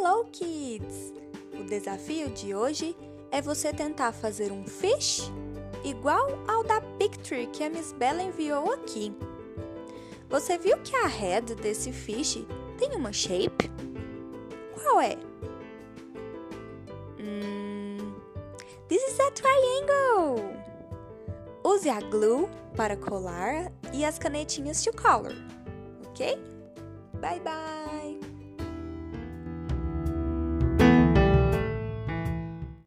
Hello kids! O desafio de hoje é você tentar fazer um fish igual ao da picture que a Miss Bella enviou aqui. Você viu que a head desse fish tem uma shape? Qual é? Hmm, this is a triangle! Use a glue para colar e as canetinhas to color, ok? Bye bye!